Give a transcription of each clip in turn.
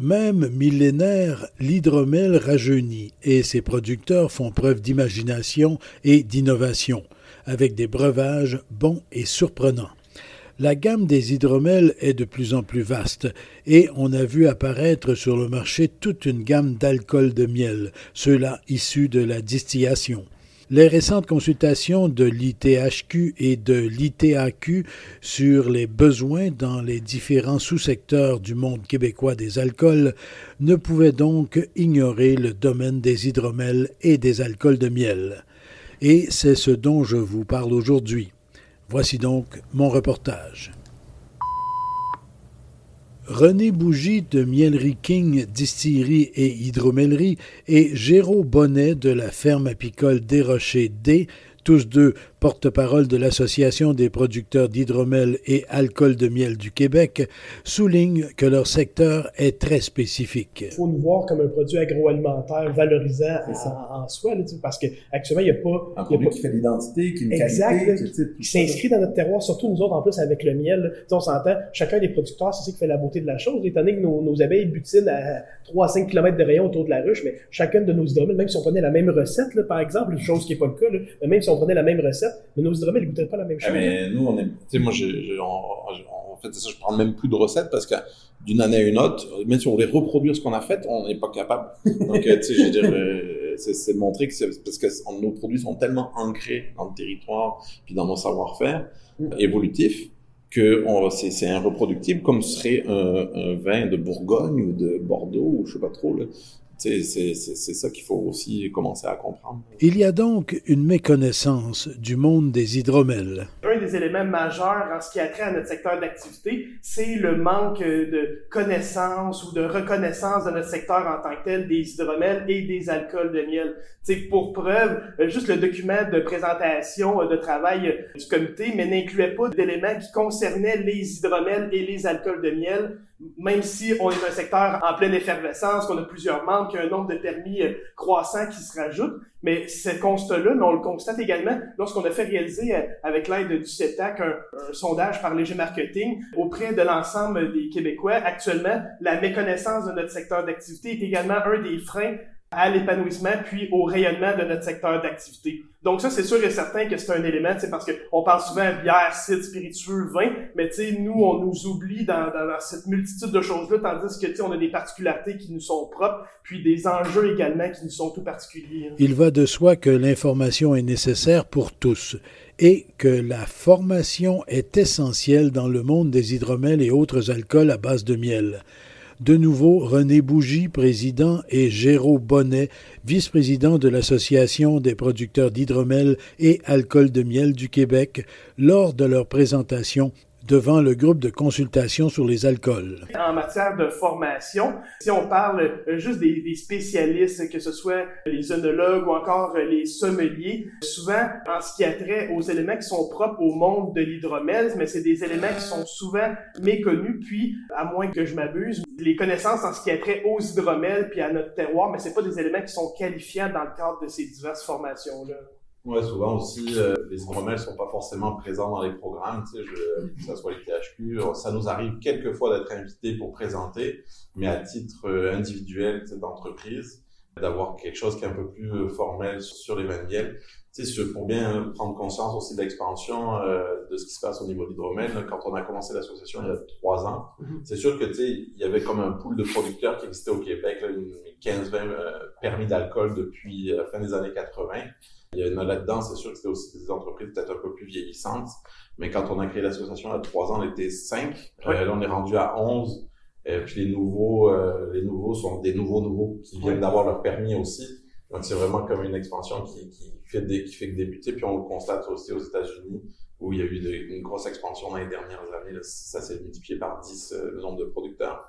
Même millénaire, l'hydromel rajeunit et ses producteurs font preuve d'imagination et d'innovation, avec des breuvages bons et surprenants. La gamme des hydromels est de plus en plus vaste et on a vu apparaître sur le marché toute une gamme d'alcool de miel, ceux-là issus de la distillation. Les récentes consultations de l'ITHQ et de l'ITAQ sur les besoins dans les différents sous-secteurs du monde québécois des alcools ne pouvaient donc ignorer le domaine des hydromels et des alcools de miel. Et c'est ce dont je vous parle aujourd'hui. Voici donc mon reportage. René Bougie de Mielerie King Distillerie et Hydromellerie et Géraud Bonnet de la ferme apicole des Rochers D, tous deux porte-parole de l'Association des producteurs d'hydromel et alcool de miel du Québec, soulignent que leur secteur est très spécifique. Il faut nous voir comme un produit agroalimentaire valorisant en, soi, là, parce qu'actuellement, il n'y a pas... Un produit qui fait l'identité, qui est une exact, qualité. qui s'inscrit dans notre terroir, surtout nous autres, en plus, avec le miel. on s'entend, chacun des producteurs, c'est ça qui fait la beauté de la chose, étant donné que nos, nos abeilles butinent à 3 à 5 km de rayon autour de la ruche, mais chacune de nos hydromels, même si on prenait la même recette, là, par exemple, chose qui n'est pas le cas, là, mais même si on prenait la même recette, mais nos hydromels, ils goûteraient pas la même Ah, chose. mais nous, on est. Tu sais, moi, j'ai, j'ai- en, en fait, ça, je prends même plus de recettes parce que d'une année à une autre, même si on voulait reproduire ce qu'on a fait, on n'est pas capable. Donc, euh, tu sais, je veux dire, euh, c'est, montrer que c'est parce que nos produits sont tellement ancrés dans le territoire puis dans nos savoir-faire évolutifs que c'est, irreproductible comme serait un, un vin de Bourgogne ou de Bordeaux ou je sais pas trop. Là. C'est, ça qu'il faut aussi commencer à comprendre. Il y a donc une méconnaissance du monde des hydromels. un des éléments majeurs en ce qui a trait à notre secteur d'activité, c'est le manque de connaissance ou de reconnaissance de notre secteur en tant que tel des hydromels et des alcools de miel. C'est pour preuve, euh, juste le document de présentation euh, de travail euh, du comité, mais n'incluait pas d'éléments qui concernaient les hydromels et les alcools de miel, même si on est un secteur en pleine effervescence, qu'on a plusieurs membres, qu'il y a un nombre de permis euh, croissant qui se rajoute. Mais ce constat-là, on le constate également lorsqu'on a fait réaliser, euh, avec l'aide du CETAC, un, un sondage par Léger Marketing auprès de l'ensemble des Québécois. Actuellement, la méconnaissance de notre secteur d'activité est également un des freins à l'épanouissement puis au rayonnement de notre secteur d'activité. Donc ça, c'est sûr et certain que c'est un élément, c'est parce qu'on parle souvent bière, cidre, spiritueux, vin, mais nous, on nous oublie dans, cette multitude de choses-là, tandis que on a des particularités qui nous sont propres, puis des enjeux également qui nous sont tout particuliers. Il va de soi que l'information est nécessaire pour tous et que la formation est essentielle dans le monde des hydromels et autres alcools à base de miel. De nouveau, René Bougie, président, et Géraud Bonnet, vice-président de l'Association des producteurs d'hydromel et alcool de miel du Québec, lors de leur présentation devant le groupe de consultation sur les alcools. En matière de formation, si on parle euh, juste des, spécialistes, que ce soit les œnologues ou encore euh, les sommeliers, souvent en ce qui a trait aux éléments qui sont propres au monde de l'hydromel, mais c'est des éléments qui sont souvent méconnus, puis à moins que je m'abuse, les connaissances en ce qui a trait aux hydromels puis à notre terroir, mais c'est pas des éléments qui sont qualifiants dans le cadre de ces diverses formations-là. Ouais, souvent aussi, euh, les hydromels sont pas forcément présents dans les programmes, je, que ça soit les THQ. Ça nous arrive quelquefois d'être invités pour présenter, mais à titre euh, individuel, d'entreprise, d'avoir quelque chose qui est un peu plus euh, formel sur les sur- pour bien prendre conscience aussi de l'expansion euh, de ce qui se passe au niveau là, quand on a commencé l'association il y a trois ans, Mhm. c'est sûr que, tu sais, il y avait comme un pool de producteurs qui existait au Québec, là, une 15-20 euh, permis d'alcool depuis la fin des années 80. Il y en a là-dedans, c'est sûr que c'était aussi des entreprises peut-être un peu plus vieillissantes. Mais quand on a créé l'association il y a trois ans, on était cinq. Euh, là, on est rendu à 11. Et puis les nouveaux, euh, les nouveaux sont des nouveaux nouveaux qui viennent d'avoir leur permis aussi. Donc c'est vraiment comme une expansion qui, qui fait des, qui fait que débuter. Puis on le constate aussi aux États-Unis où il y a eu de- une grosse expansion dans les dernières années. Ça s'est multiplié par 10 euh, le nombre de producteurs.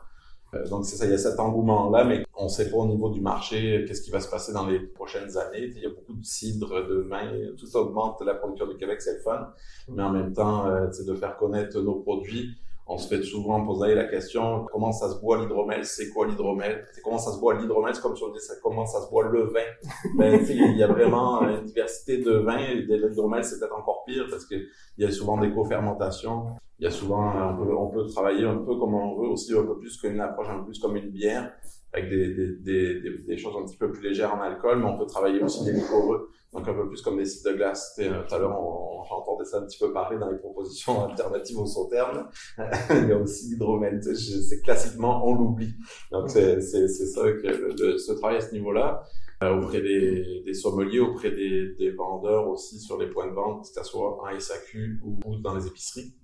Euh, donc c'est ça, il y a cet engouement-là, mais on ne sait pas au niveau du marché qu'est-ce qui va se passer dans les prochaines années. Il y a beaucoup de cidre, de vin, tout ça augmente la production du Québec, c'est le fun. Mais en même temps, euh, de faire connaître nos produits on se fait souvent poser la question comment ça se boit l'hydromel? C'est quoi l'hydromel? Comment ça se boit l'hydromel? C'est comme si on disait comment ça se boit le vin? Ben, il y a vraiment une diversité de vins. L'hydromel, c'est peut-être encore pire parce qu'il y a souvent des co-fermentations. Il y a souvent, on peut, on peut travailler un peu comme on veut aussi, un peu plus qu'une approche, un peu plus comme une bière avec des, choses un petit peu plus légères en alcool, mais on peut travailler aussi des liquoreux, donc un peu plus comme des sites de glace. Euh, tout à l'heure, on, ça un petit peu parler dans les propositions alternatives au sauterne. Il y a aussi l'hydromel. C'est classiquement, on l'oublie. Donc c'est ça que ce travail à ce niveau-là, euh, auprès des, sommeliers, auprès des, des vendeurs aussi sur les points de vente, que ce soit en SAQ ou dans les épiceries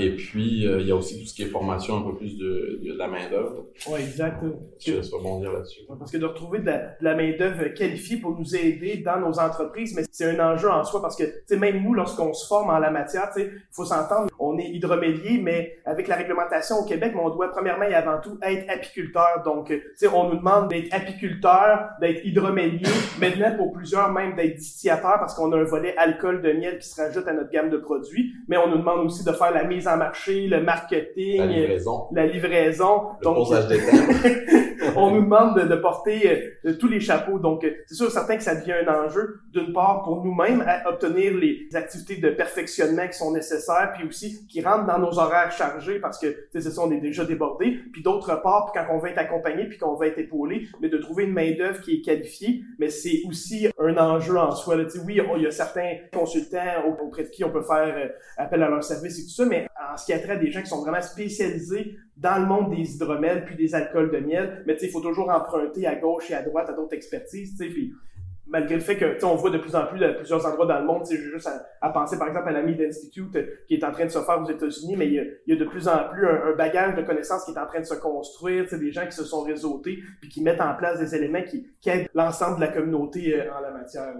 et puis, euh, il y a aussi tout ce qui est formation, un peu plus de, de, la main-d'œuvre. Oui, exact. Je laisse rebondir là-dessus. Parce que de retrouver de la, main-d'œuvre qualifiée pour nous aider dans nos entreprises, mais c'est un enjeu en soi parce que, même nous, lorsqu'on se forme en la matière, il faut s'entendre, on est hydromélier, mais avec la réglementation au Québec, on doit premièrement et avant tout être apiculteur. Donc, on nous demande d'être apiculteur, d'être hydromélier, maintenant pour plusieurs même d'être distillateur parce qu'on a un volet alcool de miel qui se rajoute à notre gamme de produits, mais on nous demande aussi de faire la mise en marché, le marketing, la livraison, la livraison. le Donc, des on nous demande de, porter euh, tous les chapeaux. Donc, euh, c'est sûr certain que ça devient un enjeu, d'une part, pour nous-mêmes, à obtenir les activités de perfectionnement qui sont nécessaires, puis aussi qui rentrent dans nos horaires chargés parce que, c'est ça, on est déjà débordé. Puis d'autre part, quand on va être accompagné, puis qu'on va être épaulé, mais de trouver une main-d'œuvre qui est qualifiée, mais c'est aussi un enjeu en soi. Là. Oui, il y a certains consultants auprès de qui on peut faire euh, appel à leur service et tout ça, mais en ce qui a trait à des gens qui sont vraiment spécialisés dans le monde des hydromels puis des alcools de miel, mais il faut toujours emprunter à gauche et à droite à d'autres expertises, puis malgré le fait que on voit de plus en plus à plusieurs endroits dans le monde, j'ai juste à, penser par exemple à la Mead Institute euh, qui est en train de se faire aux États-Unis, mais il y, a, de plus en plus un, bagage de connaissances qui est en train de se construire, des gens qui se sont réseautés puis qui mettent en place des éléments qui, qui aident l'ensemble de la communauté euh, en la matière.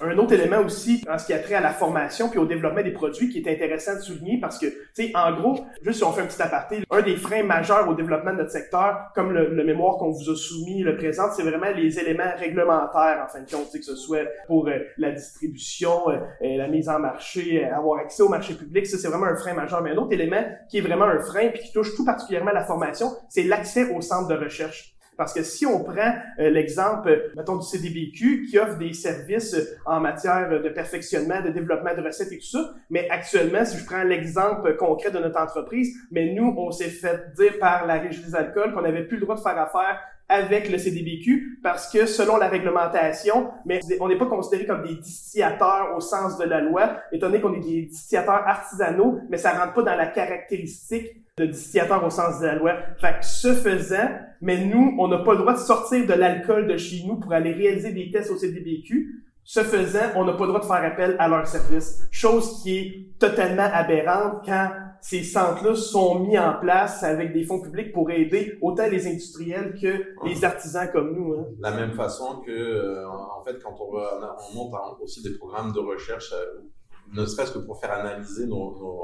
Un autre élément aussi en ce qui a trait à la formation puis au développement des produits qui est intéressant de souligner parce que, tu sais, en gros, juste si on fait un petit aparté, un des freins majeurs au développement de notre secteur, comme le, mémoire qu'on vous a soumis le présente, c'est vraiment les éléments réglementaires, en fin de compte, que ce soit pour euh, la distribution, euh, la mise en marché, euh, avoir accès au marché public, ça c'est vraiment un frein majeur. Mais un autre élément qui est vraiment un frein puis qui touche tout particulièrement la formation, c'est l'accès au centre de recherche. Parce que si on prend euh, l'exemple, mettons, du CDBQ, qui offre des services euh, en matière de perfectionnement, de développement de recettes et tout ça, mais actuellement, si je prends l'exemple concret de notre entreprise, mais nous, on s'est fait dire par la Régie des alcools qu'on n'avait plus le droit de faire affaire avec le CDBQ parce que selon la réglementation, mais on n'est pas considéré comme des distillateurs au sens de la loi, étant donné qu'on est des distillateurs artisanaux, mais ça rentre pas dans la caractéristique de distillateur au sens de la loi. Fait que ce faisant, mais nous, on n'a pas le droit de sortir de l'alcool de chez nous pour aller réaliser des tests au CDBQ. Ce faisant, on n'a pas le droit de faire appel à leur service. Chose qui est totalement aberrante quand ces centres-là sont mis en place avec des fonds publics pour aider autant les industriels que les artisans comme nous. Hein. La même façon que, euh, en fait, quand on, va, on monte aussi des programmes de recherche, euh, ne serait-ce que pour faire analyser nos, nos,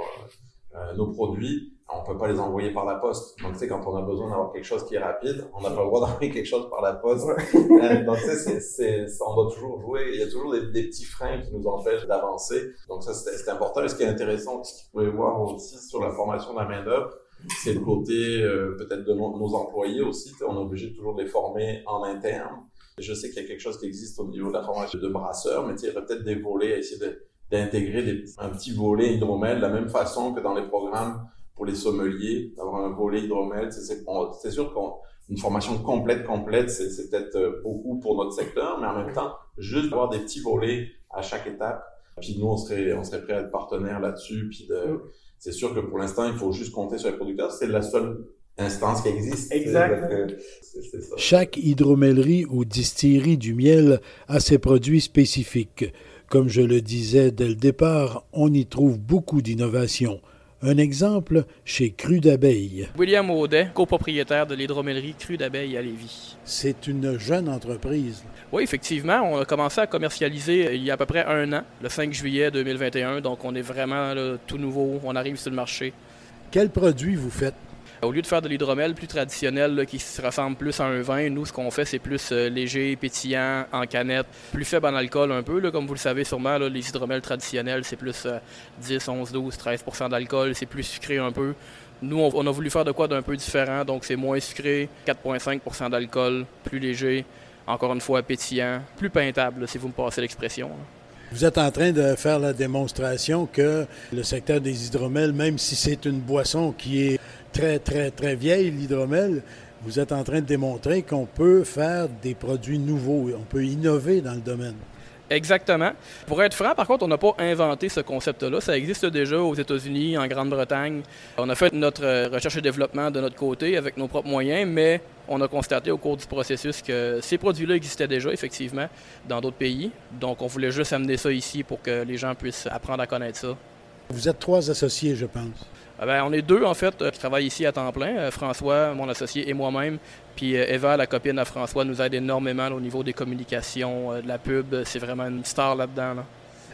euh, nos produits, on peut pas les envoyer par la poste. Donc, tu sais, quand on a besoin d'avoir quelque chose qui est rapide, on n'a pas le droit d'envoyer quelque chose par la poste. Euh, donc, tu sais, c'est, on doit toujours jouer. Il y a toujours des, petits freins qui nous empêchent d'avancer. Donc, ça, c'est important. Et ce qui est intéressant, ce qu'il pouvait voir aussi sur la formation de la main-d'œuvre, c'est le côté euh, peut-être de nos, employés aussi. On est obligé toujours de les former en interne. Je sais qu'il y a quelque chose qui existe au niveau de la formation de brasseurs, mais il y aurait peut-être des volets à essayer d'intégrer un petit volet hydromel de la même façon que dans les programmes pour les sommeliers, d'avoir un volet hydromel. C'est sûr qu'une formation complète, complète, c'est peut-être euh, beaucoup pour notre secteur, mais en même temps, juste avoir des petits volets à chaque étape. Puis nous, on serait, on serait prêt à être partenaire là-dessus. Puis c'est sûr que pour l'instant, il faut juste compter sur les producteurs. C'est la seule instance qui existe. Exact. Chaque hydromellerie ou distillerie du miel a ses produits spécifiques. Comme je le disais dès le départ, on y trouve beaucoup d'innovations. Un exemple chez Cru d'Abeille. William Audet, copropriétaire de l'hydromellerie Cru d'Abeille à Lévis. C'est une jeune entreprise. Oui, effectivement. On a commencé à commercialiser il y a à peu près un an, le 5 juillet 2021. Donc, on est vraiment tout nouveau. On arrive sur le marché. Quels produits vous faites? Au lieu de faire de l'hydromel plus traditionnel qui se ressemble plus à un vin, nous, ce qu'on fait, c'est plus euh, léger, pétillant, en canette, plus faible en alcool un peu. comme vous le savez sûrement, les hydromels traditionnels, c'est plus 10, 11, 12, 13% d'alcool, c'est plus sucré un peu. Nous, on, a voulu faire de quoi d'un peu différent, donc c'est moins sucré, 4,5% d'alcool, plus léger, encore une fois pétillant, plus peintable, si vous me passez l'expression. Vous êtes en train de faire la démonstration que le secteur des hydromels, même si c'est une boisson qui est très, très, très vieille, l'hydromel, vous êtes en train de démontrer qu'on peut faire des produits nouveaux, on peut innover dans le domaine. Exactement. Pour être franc, par contre, on n'a pas inventé ce concept-là. Ça existe déjà aux États-Unis, en Grande-Bretagne. On a fait notre recherche et développement de notre côté avec nos propres moyens, mais on a constaté au cours du processus que ces produits-là existaient déjà, effectivement, dans d'autres pays. Donc, on voulait juste amener ça ici pour que les gens puissent apprendre à connaître ça. Vous êtes trois associés, je pense. Ah ben, on est deux, en fait, qui travaillent ici à temps plein. Euh, François, mon associé, et moi-même. Puis euh, Eva, la copine à François, nous aide énormément au niveau des communications, euh, de la pub. C'est vraiment une star là-dedans.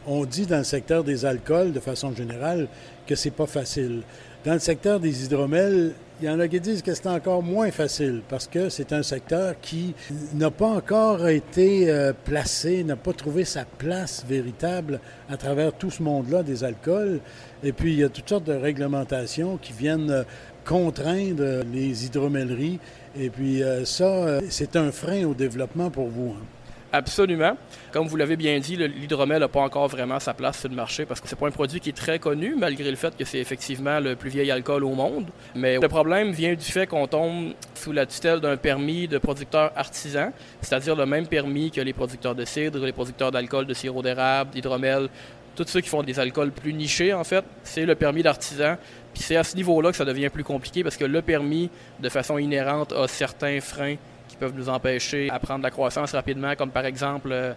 On dit dans le secteur des alcools, de façon générale, que c'est pas facile. Dans le secteur des hydromels, il y en a qui disent que c'est encore moins facile parce que c'est un secteur qui n'a pas encore été euh, placé, n'a pas trouvé sa place véritable à travers tout ce monde-là des alcools. Et puis, il y a toutes sortes de réglementations qui viennent euh, contraindre les hydromelleries. Et puis, euh, ça, c'est un frein au développement pour vous. Hein. Absolument. Comme vous l'avez bien dit, l'hydromel n'a pas encore vraiment sa place sur le marché parce que c'est pas un produit qui est très connu, malgré le fait que c'est effectivement le plus vieil alcool au monde. Mais le problème vient du fait qu'on tombe sous la tutelle d'un permis de producteur artisan, c'est-à-dire le même permis que les producteurs de cidre, les producteurs d'alcool, de sirop d'érable, d'hydromel, tous ceux qui font des alcools plus nichés, en fait, c'est le permis d'artisan. Puis c'est à ce niveau-là que ça devient plus compliqué parce que le permis, de façon inhérente, a certains freins peuvent nous empêcher à prendre la croissance rapidement, comme par exemple, euh,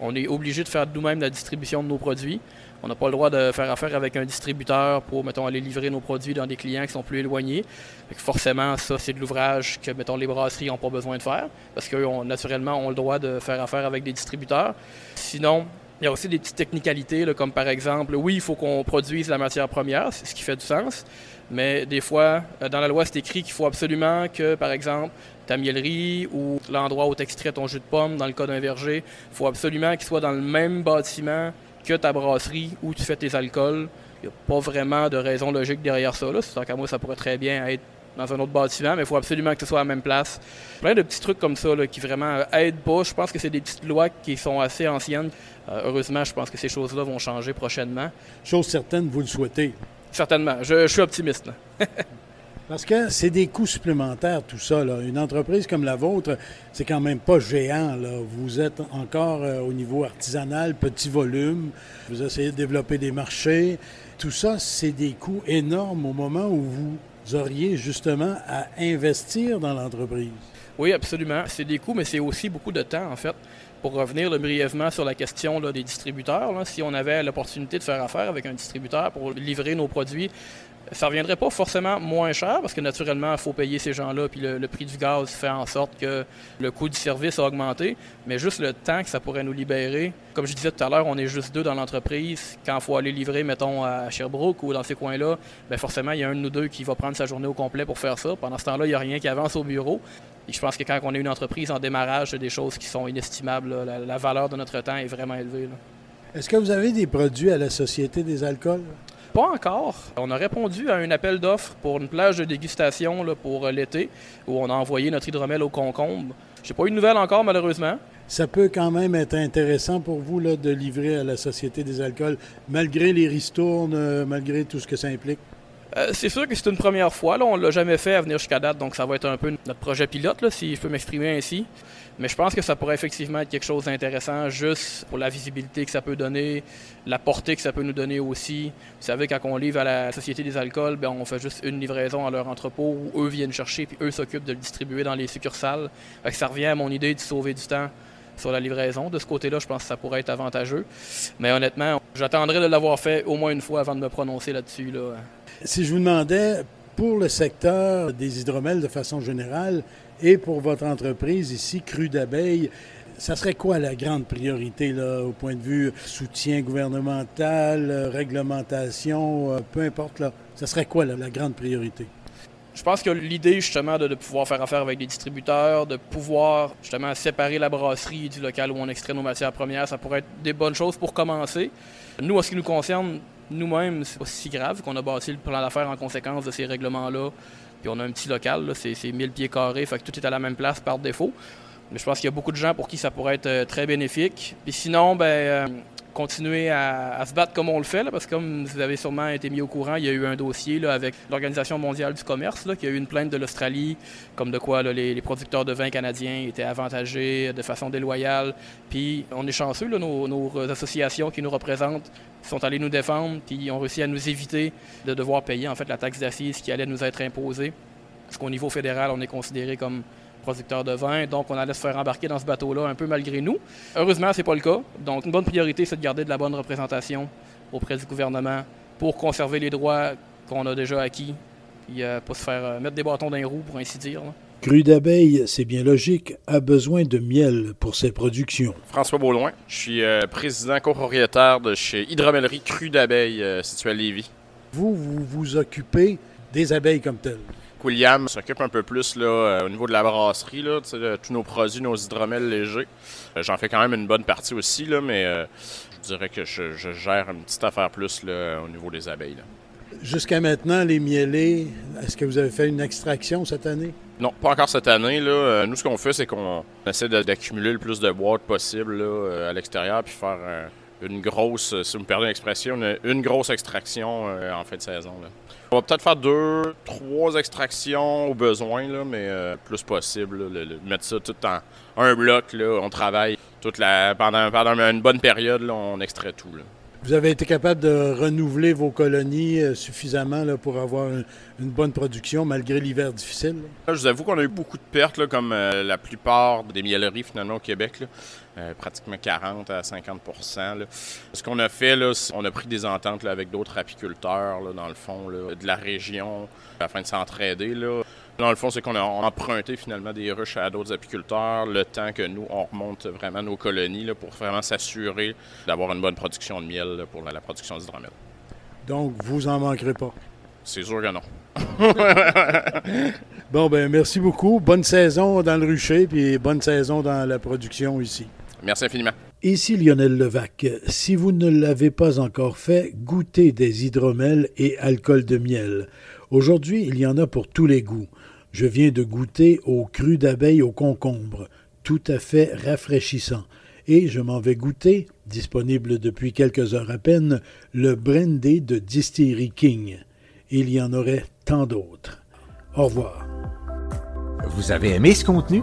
on est obligé de faire nous-mêmes la distribution de nos produits. On n'a pas le droit de faire affaire avec un distributeur pour, mettons, aller livrer nos produits dans des clients qui sont plus éloignés. forcément, ça, c'est de l'ouvrage que, mettons, les brasseries n'ont pas besoin de faire parce qu'eux, naturellement, ont le droit de faire affaire avec des distributeurs. Sinon, il y a aussi des petites technicalités, comme par exemple, oui, il faut qu'on produise la matière première, c'est ce qui fait du sens, mais des fois, euh, dans la loi, c'est écrit qu'il faut absolument que, par exemple, ta miellerie ou l'endroit où tu extrais ton jus de pomme, dans le cas d'un verger, il faut absolument qu'il soit dans le même bâtiment que ta brasserie où tu fais tes alcools. Il n'y a pas vraiment de raison logique derrière ça. Là. C'est qu'à moi, ça pourrait très bien être dans un autre bâtiment, mais il faut absolument que ce soit à la même place. Plein de petits trucs comme ça qui vraiment aident pas. Je pense que c'est des petites lois qui sont assez anciennes. Euh, heureusement, je pense que ces choses-là vont changer prochainement. Chose certaine, vous le souhaitez. Certainement. Je, suis optimiste. Parce que c'est des coûts supplémentaires, tout ça. Une entreprise comme la vôtre, c'est quand même pas géant. Vous êtes encore euh, au niveau artisanal, petit volume. Vous essayez de développer des marchés. Tout ça, c'est des coûts énormes au moment où vous auriez justement à investir dans l'entreprise? Oui, absolument. C'est des coûts, mais c'est aussi beaucoup de temps, en fait. Pour revenir brièvement sur la question des distributeurs, si on avait l'opportunité de faire affaire avec un distributeur pour livrer nos produits, ça ne reviendrait pas forcément moins cher parce que naturellement, il faut payer ces gens-là, puis le, prix du gaz fait en sorte que le coût du service a augmenté, mais juste le temps que ça pourrait nous libérer. Comme je disais tout à l'heure, on est juste deux dans l'entreprise. Quand il faut aller livrer, mettons, à Sherbrooke ou dans ces coins-là, bien forcément, il y a un de nous deux qui va prendre sa journée au complet pour faire ça. Pendant ce temps-là, il n'y a rien qui avance au bureau. Et je pense que quand on est une entreprise en démarrage, c'est des choses qui sont inestimables. La, valeur de notre temps est vraiment élevée. Est-ce que vous avez des produits à la Société des alcools? Pas encore. On a répondu à un appel d'offres pour une plage de dégustation pour l'été, où on a envoyé notre hydromel au concombre. J'ai pas eu de nouvelles encore, malheureusement. Ça peut quand même être intéressant pour vous là, de livrer à la Société des alcools, malgré les ristournes, euh, malgré tout ce que ça implique? Euh, c'est sûr que c'est une première fois. Là, on ne l'a jamais fait à venir jusqu'à date, donc ça va être un peu notre projet pilote, là, si je peux m'exprimer ainsi. Mais je pense que ça pourrait effectivement être quelque chose d'intéressant juste pour la visibilité que ça peut donner, la portée que ça peut nous donner aussi. Vous savez, quand on livre à la Société des alcools, bien, on fait juste une livraison à leur entrepôt où eux viennent chercher puis eux s'occupent de le distribuer dans les succursales. ça revient à mon idée de sauver du temps sur la livraison. De ce côté-là, je pense que ça pourrait être avantageux. Mais honnêtement, j'attendrai de l'avoir fait au moins une fois avant de me prononcer là-dessus. Là. Si je vous demandais, pour le secteur des hydromels de façon générale, et pour votre entreprise ici, Cru d'abeilles, ça serait quoi la grande priorité là, au point de vue soutien gouvernemental, euh, réglementation, euh, peu importe là, ça serait quoi la grande priorité? Je pense que l'idée justement de, pouvoir faire affaire avec des distributeurs, de pouvoir justement séparer la brasserie du local où on extrait nos matières premières, ça pourrait être des bonnes choses pour commencer. Nous, en ce qui nous concerne, nous-mêmes, c'est pas si grave qu'on a bâti le plan d'affaires en conséquence de ces règlements-là. Puis on a un petit local, c'est 1000 pieds carrés, fait que tout est à la même place par défaut. Mais je pense qu'il y a beaucoup de gens pour qui ça pourrait être très bénéfique. Puis sinon, ben, continuer à, se battre comme on le fait, là, parce que comme vous avez sûrement été mis au courant, il y a eu un dossier là, avec l'Organisation mondiale du commerce, là, qui a eu une plainte de l'Australie, comme de quoi les, producteurs de vin canadiens étaient avantagés de façon déloyale. Puis on est chanceux, nos, nos, associations qui nous représentent sont allées nous défendre, puis ont réussi à nous éviter de devoir payer en fait la taxe d'assises qui allait nous être imposée. Parce qu'au niveau fédéral, on est considéré comme producteur de vin, donc on allait se faire embarquer dans ce bateau-là un peu malgré nous. Heureusement, c'est pas le cas. Donc une bonne priorité, c'est de garder de la bonne représentation auprès du gouvernement pour conserver les droits qu'on a déjà acquis, et euh, pas se faire euh, mettre des bâtons dans les roues, pour ainsi dire. Là. Cru d'abeille, c'est bien logique, a besoin de miel pour ses productions. François Beauloin, je suis euh, président copropriétaire de chez Hydromellerie Cru d'abeille située à Lévis. Vous, vous vous occupez des abeilles comme telles William s'occupe un peu plus là, euh, au niveau de la brasserie, là, de tous nos produits, nos hydromels légers. Euh, j'en fais quand même une bonne partie aussi, là, mais euh, je dirais que je, gère une petite affaire plus là, au niveau des abeilles. Jusqu'à maintenant, les mielés, est-ce que vous avez fait une extraction cette année? Non, pas encore cette année. Là. Nous, ce qu'on fait, c'est qu'on essaie d'accumuler le plus de boîtes possible là, à l'extérieur puis faire une grosse, si vous me perdez l'expression, une, une, grosse extraction en fin de saison. Là. On va peut-être faire deux, trois extractions au besoin, là, mais euh, plus possible. mettre ça tout en un bloc. Là, on travaille toute la, pendant, pendant une bonne période, là, on extrait tout. Là. Vous avez été capable de renouveler vos colonies euh, suffisamment là, pour avoir une, bonne production malgré l'hiver difficile? je vous avoue qu'on a eu beaucoup de pertes, là, comme euh, la plupart des mielleries finalement au Québec. Là. Euh, pratiquement 40 à 50 Ce qu'on a fait, là, on a pris des ententes avec d'autres apiculteurs, là, dans le fond, de la région, afin de s'entraider. Dans le fond, c'est qu'on a emprunté finalement des ruches à d'autres apiculteurs le temps que nous, on remonte vraiment nos colonies là, pour vraiment s'assurer d'avoir une bonne production de miel pour la, production d'hydromel. Donc, vous en manquerez pas? C'est sûr que non. bon, ben merci beaucoup. Bonne saison dans le rucher, puis bonne saison dans la production ici. Merci infiniment. Ici Lionel Levac. Si vous ne l'avez pas encore fait, goûtez des hydromels et alcool de miel. Aujourd'hui, il y en a pour tous les goûts. Je viens de goûter au cru d'abeille au concombre, tout à fait rafraîchissant. Et je m'en vais goûter, disponible depuis quelques heures à peine, le brandy de Distillery King. Il y en aurait tant d'autres. Au revoir. Vous avez aimé ce contenu?